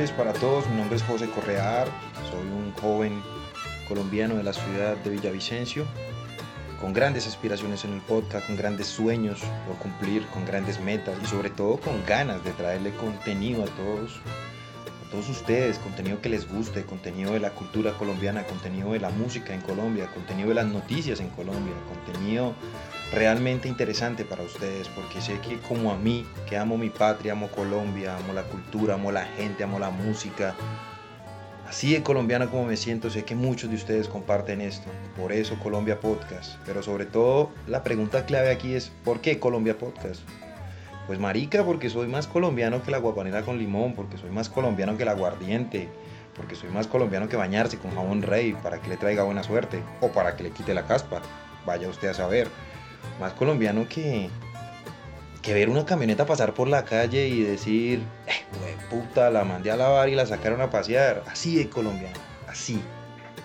noches para todos. Mi nombre es José Correar. Soy un joven colombiano de la ciudad de Villavicencio, con grandes aspiraciones en el podcast, con grandes sueños por cumplir, con grandes metas y sobre todo con ganas de traerle contenido a todos, todos ustedes, contenido que les guste, contenido de la cultura colombiana, contenido de la música en Colombia, contenido de las noticias en Colombia, contenido realmente interesante para ustedes, porque sé que como a mí, que amo mi patria, amo Colombia, amo la cultura, amo la gente, amo la música, así de colombiana como me siento, sé que muchos de ustedes comparten esto, por eso Colombia Podcast, pero sobre todo la pregunta clave aquí es, ¿por qué Colombia Podcast? Pues marica, porque soy más colombiano que la guapanera con limón, porque soy más colombiano que el aguardiente, porque soy más colombiano que bañarse con jabón rey para que le traiga buena suerte o para que le quite la caspa. Vaya usted a saber más colombiano que, que ver una camioneta pasar por la calle y decir, eh, puta, la mandé a lavar y la sacaron a pasear. Así de colombiano, así,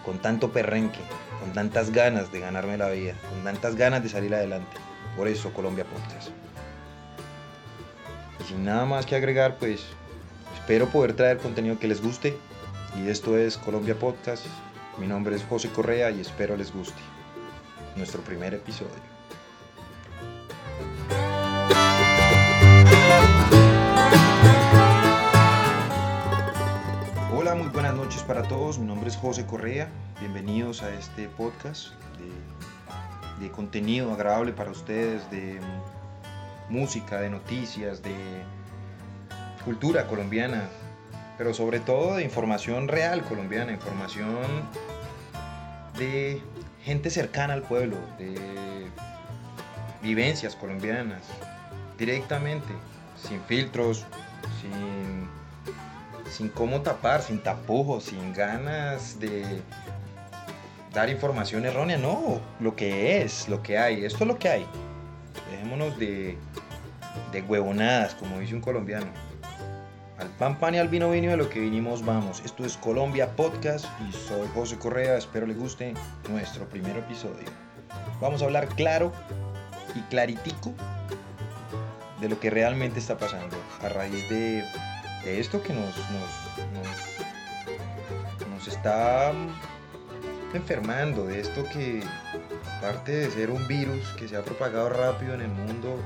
con tanto perrenque, con tantas ganas de ganarme la vida, con tantas ganas de salir adelante. Por eso Colombia Podcast. Y sin nada más que agregar, pues espero poder traer contenido que les guste. Y esto es Colombia Podcast. Mi nombre es José Correa y espero les guste. Nuestro primer episodio. muy buenas noches para todos. Mi nombre es José Correa. Bienvenidos a este podcast de, contenido agradable para ustedes, de música, de noticias, de cultura colombiana, pero sobre todo de información real colombiana, información de gente cercana al pueblo, de vivencias colombianas, directamente, sin filtros, sin sin cómo tapar, sin tapujos, sin ganas de dar información errónea, no, lo que es, lo que hay, esto es lo que hay. Dejémonos de, de huevonadas, como dice un colombiano. Al pan pan y al vino vino de lo que vinimos vamos. Esto es Colombia Podcast y soy José Correa, espero les guste nuestro primer episodio. Vamos a hablar claro y claritico de lo que realmente está pasando a raíz de de esto que nos, nos, está enfermando, de esto que, aparte de ser un virus que se ha propagado rápido en el mundo,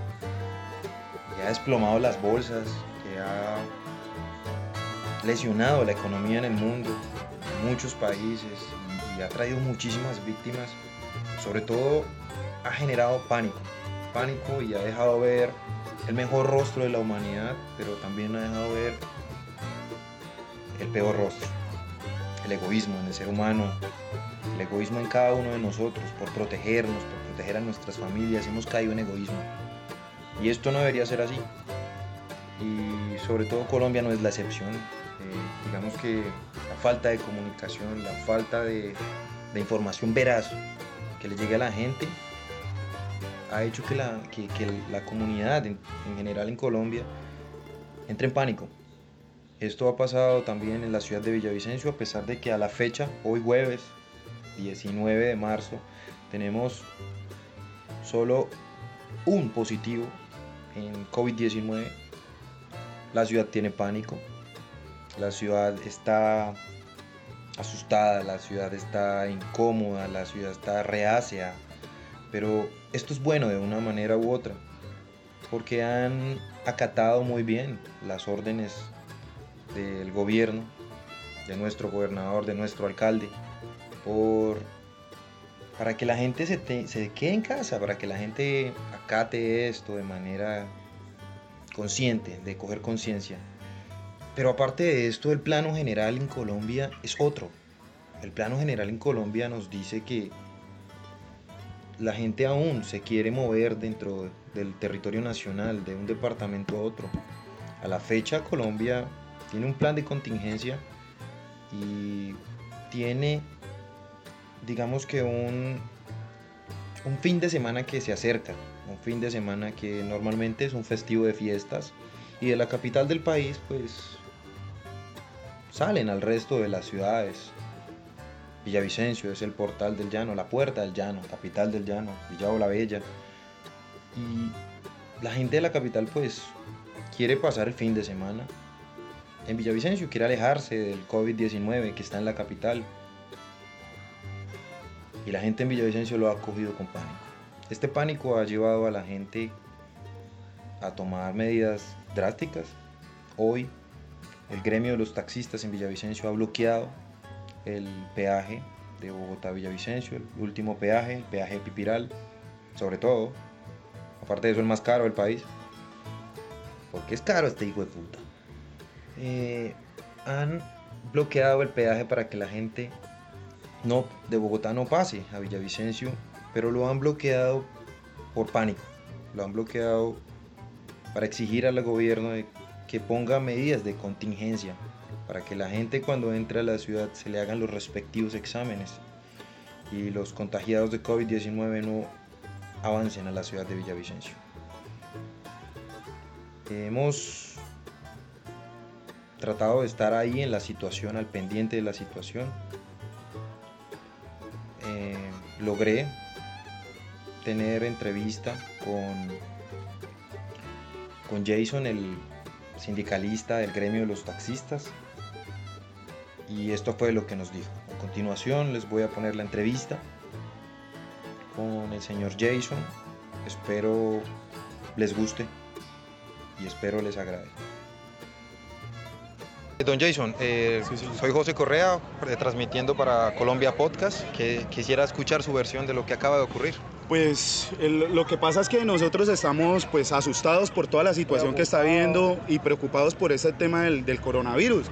que ha desplomado las bolsas, que ha lesionado la economía en el mundo, en muchos países, y, y ha traído muchísimas víctimas, sobre todo ha generado pánico, pánico y ha dejado ver el mejor rostro de la humanidad, pero también ha dejado ver el peor rostro. El egoísmo en el ser humano, el egoísmo en cada uno de nosotros, por protegernos, por proteger a nuestras familias, hemos caído en egoísmo. Y esto no debería ser así. Y sobre todo Colombia no es la excepción. Eh, digamos que la falta de comunicación, la falta de, información veraz que le llegue a la gente ha hecho que la, la comunidad en, general en Colombia entre en pánico. Esto ha pasado también en la ciudad de Villavicencio, a pesar de que a la fecha, hoy jueves 19 de marzo, tenemos solo un positivo en COVID-19. La ciudad tiene pánico, la ciudad está asustada, la ciudad está incómoda, la ciudad está reacia, pero esto es bueno de una manera u otra, porque han acatado muy bien las órdenes del gobierno, de nuestro gobernador, de nuestro alcalde, para que la gente se, se quede en casa, para que la gente acate esto de manera consciente, de coger conciencia. Pero aparte de esto, el plano general en Colombia es otro. El plano general en Colombia nos dice que la gente aún se quiere mover dentro del territorio nacional, de un departamento a otro. A la fecha Colombia tiene un plan de contingencia y tiene, digamos que un, un fin de semana que se acerca, un fin de semana que normalmente es un festivo de fiestas y de la capital del país pues salen al resto de las ciudades. Villavicencio es el portal del llano, la puerta del llano, capital del llano, Villavo la Bella. Y la gente de la capital pues quiere pasar el fin de semana en Villavicencio, quiere alejarse del COVID-19 que está en la capital. Y la gente en Villavicencio lo ha acogido con pánico. Este pánico ha llevado a la gente a tomar medidas drásticas. Hoy el gremio de los taxistas en Villavicencio ha bloqueado el peaje de Bogotá Villavicencio, el último peaje, el peaje Pipiral, sobre todo. Aparte de eso, el más caro del país. Porque es caro este hijo de puta. Eh, han bloqueado el peaje para que la gente no, de Bogotá no pase a Villavicencio, pero lo han bloqueado por pánico. Lo han bloqueado para exigir al gobierno que ponga medidas de contingencia para que la gente cuando entre a la ciudad se le hagan los respectivos exámenes y los contagiados de COVID-19 no avancen a la ciudad de Villavicencio. Hemos tratado de estar ahí en la situación, al pendiente de la situación. Eh, logré tener entrevista con, con Jason, el sindicalista del gremio de los taxistas, y esto fue lo que nos dijo. A continuación les voy a poner la entrevista con el señor Jason. Espero les guste y espero les agrade. Don Jason, eh, soy José Correa, eh, transmitiendo para Colombia Podcast, que quisiera escuchar su versión de lo que acaba de ocurrir. Pues lo que pasa es que nosotros estamos pues asustados por toda la situación que está viendo y preocupados por ese tema del, del coronavirus.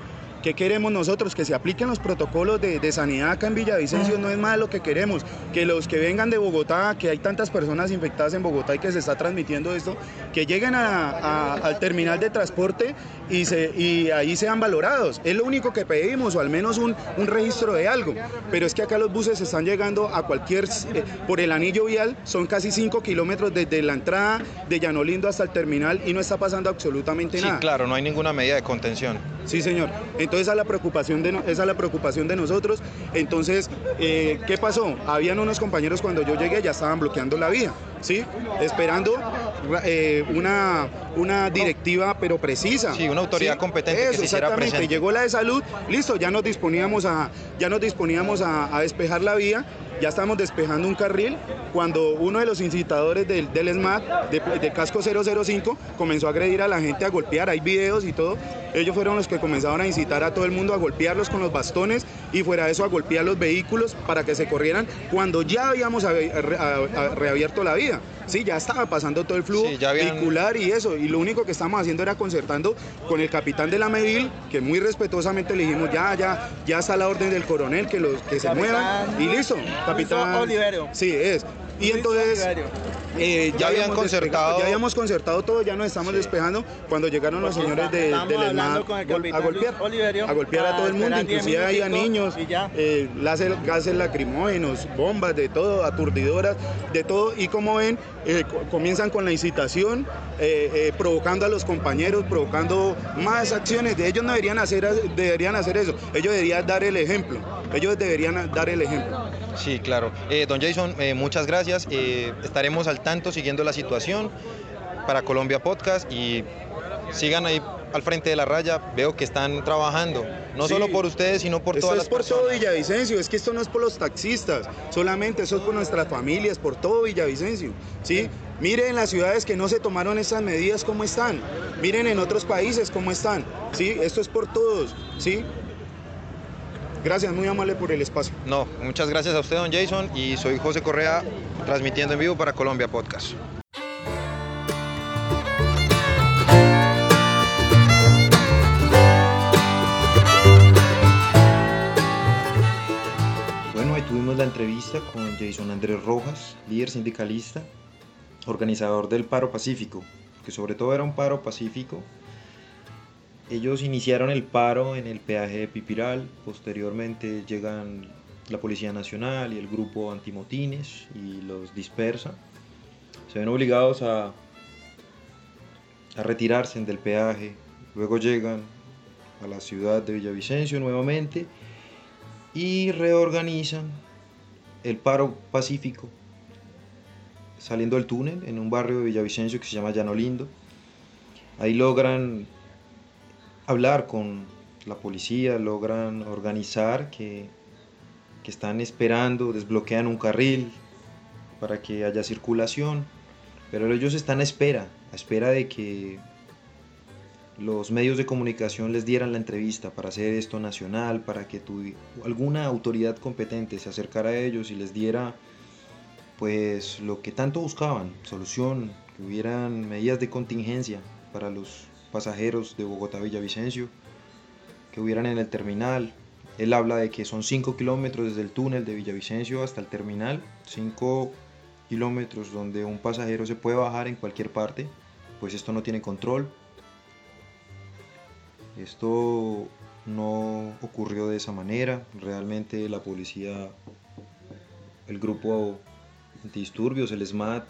¿Qué queremos nosotros? Que se apliquen los protocolos de, sanidad acá en Villavicencio, no es más lo que queremos. Que los que vengan de Bogotá, que hay tantas personas infectadas en Bogotá y que se está transmitiendo esto, que lleguen al terminal de transporte y, se, y ahí sean valorados. Es lo único que pedimos, o al menos un, un registro de algo. Pero es que acá los buses están llegando a cualquier, eh, por el anillo vial, son casi 5 kilómetros desde la entrada de Llanolindo hasta el terminal y no está pasando absolutamente nada. Sí, claro, no hay ninguna medida de contención. Sí, señor. Entonces esa es la preocupación de, la preocupación de nosotros. Entonces, eh, ¿qué pasó? Habían unos compañeros cuando yo llegué ya estaban bloqueando la vía, ¿sí? Esperando eh, una, una directiva pero precisa. Sí, una autoridad competente que se hiciera presente. Llegó la de salud, listo, ya nos disponíamos a, ya nos disponíamos a despejar la vía ya estamos despejando un carril cuando uno de los incitadores del, del SMAT, de, Casco 005, comenzó a agredir a la gente, a golpear, hay videos y todo. Ellos fueron los que comenzaron a incitar a todo el mundo a golpearlos con los bastones y fuera de eso a golpear los vehículos para que se corrieran cuando ya habíamos reabierto la vía. Sí, ya estaba pasando todo el flujo vehicular y eso. Y lo único que estamos haciendo era concertando con el capitán de la Medil, que muy respetuosamente le dijimos, ya, ya, ya está la orden del coronel, que, los, que se muevan. Y listo, capitán. Oliverio. Sí, es. Y entonces eh, ya, habían concertado. Ya habíamos concertado todo, ya nos estamos despejando cuando llegaron los señores de, del ESMAD a golpear, a golpear a todo el mundo, inclusive ahí a niños, eh, gases lacrimógenos, bombas, de todo, aturdidoras, de todo. Y como ven, eh, comienzan con la incitación, provocando a los compañeros, provocando más acciones. De ellos no deberían hacer, deberían hacer eso, ellos deberían dar el ejemplo, ellos deberían dar el ejemplo. Sí, claro. don Jason, muchas gracias. estaremos al tanto siguiendo la situación para Colombia Podcast y sigan ahí al frente de la raya, veo que están trabajando, no solo por ustedes, sino por todas las personas. es por todo Villavicencio, es que esto no es por los taxistas, solamente eso es por nuestras familias, por todo Villavicencio, ¿sí? Miren las ciudades que no se tomaron esas medidas cómo están, miren en otros países cómo están, ¿sí? Esto es por todos, ¿sí? Gracias, muy amable por el espacio. No, muchas gracias a usted, don Jason, y soy José Correa, transmitiendo en vivo para Colombia Podcast. Bueno, ahí tuvimos la entrevista con Jason Andrés Rojas, líder sindicalista, organizador del paro pacífico, que sobre todo era un paro pacífico ellos iniciaron el paro en el peaje de Pipiral, posteriormente llegan la Policía Nacional y el grupo antimotines y los dispersan. Se ven obligados a, a retirarse del peaje, luego llegan a la ciudad de Villavicencio nuevamente y reorganizan el paro pacífico saliendo del túnel en un barrio de Villavicencio que se llama Llano Lindo. Ahí logran hablar con la policía, logran organizar que, que están esperando, desbloquean un carril para que haya circulación, pero ellos están a espera, a espera de que los medios de comunicación les dieran la entrevista para hacer esto nacional, para que tu, alguna autoridad competente se acercara a ellos y les diera pues lo que tanto buscaban, solución, que hubieran medidas de contingencia para los pasajeros de Bogotá Villavicencio, que hubieran en el terminal. Él habla de que son 5 kilómetros desde el túnel de Villavicencio hasta el terminal, 5 kilómetros donde un pasajero se puede bajar en cualquier parte, pues esto no tiene control. Esto no ocurrió de esa manera, realmente la policía, el grupo antidisturbios, el SMAT,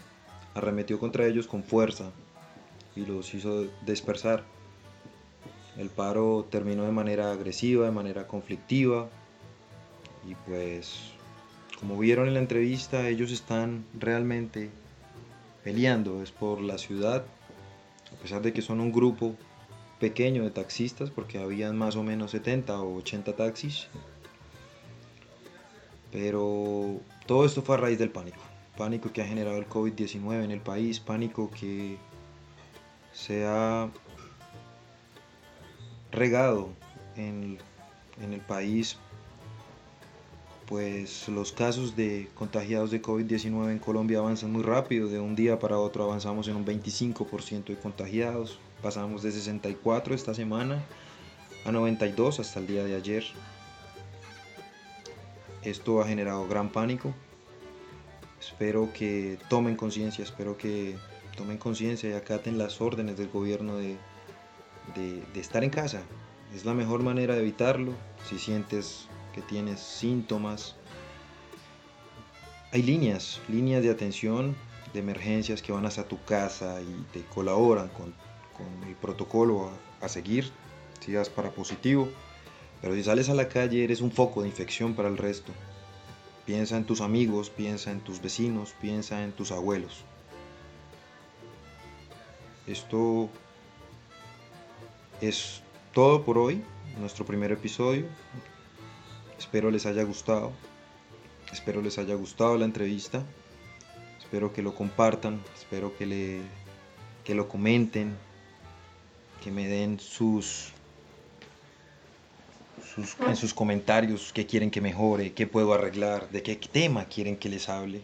arremetió contra ellos con fuerza y los hizo dispersar. El paro terminó de manera agresiva, de manera conflictiva y pues como vieron en la entrevista ellos están realmente peleando, es por la ciudad, a pesar de que son un grupo pequeño de taxistas, porque habían más o menos 70 o 80 taxis, pero todo esto fue a raíz del pánico pánico que ha generado el COVID-19 en el país, pánico que se ha regado en, el país, pues los casos de contagiados de COVID-19 en Colombia avanzan muy rápido, de un día para otro avanzamos en un 25% de contagiados, pasamos de 64 esta semana a 92 hasta el día de ayer. Esto ha generado gran pánico, Espero que tomen conciencia, espero que tomen conciencia y acaten las órdenes del gobierno de, de, estar en casa. Es la mejor manera de evitarlo. Si sientes que tienes síntomas, hay líneas, líneas de atención de emergencias que van hasta tu casa y te colaboran con, con el protocolo a, a seguir si das para positivo. Pero si sales a la calle eres un foco de infección para el resto. Piensa en tus amigos, piensa en tus vecinos, piensa en tus abuelos. Esto es todo por hoy, nuestro primer episodio. Espero les haya gustado. Espero les haya gustado la entrevista. Espero que lo compartan, espero que, le, que lo comenten, que me den sus en sus comentarios qué quieren que mejore, qué puedo arreglar, de qué tema quieren que les hable.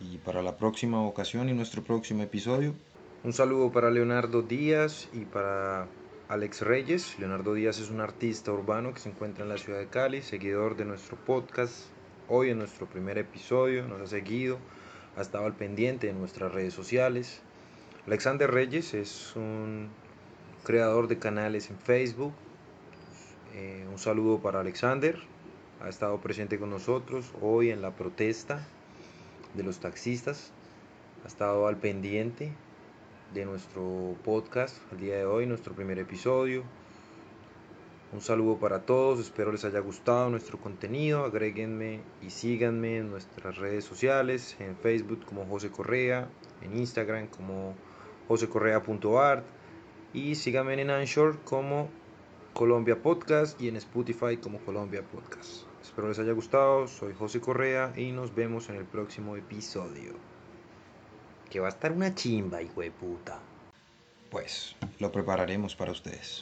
Y para la próxima ocasión y nuestro próximo episodio, un saludo para Leonardo Díaz y para Alex Reyes. Leonardo Díaz es un artista urbano que se encuentra en la ciudad de Cali, seguidor de nuestro podcast. Hoy en nuestro primer episodio nos ha seguido, ha estado al pendiente de nuestras redes sociales. Alexander Reyes es un creador de canales en Facebook, eh, un saludo para Alexander, ha estado presente con nosotros hoy en la protesta de los taxistas, ha estado al pendiente de nuestro podcast el día de hoy, nuestro primer episodio. Un saludo para todos, espero les haya gustado nuestro contenido, agréguenme y síganme en nuestras redes sociales, en Facebook como José Correa, en Instagram como josecorrea.art y síganme en Anchor como Colombia Podcast y en Spotify como Colombia Podcast. Espero les haya gustado, soy José Correa y nos vemos en el próximo episodio. Que va a estar una chimba, hijo de puta. Pues lo prepararemos para ustedes.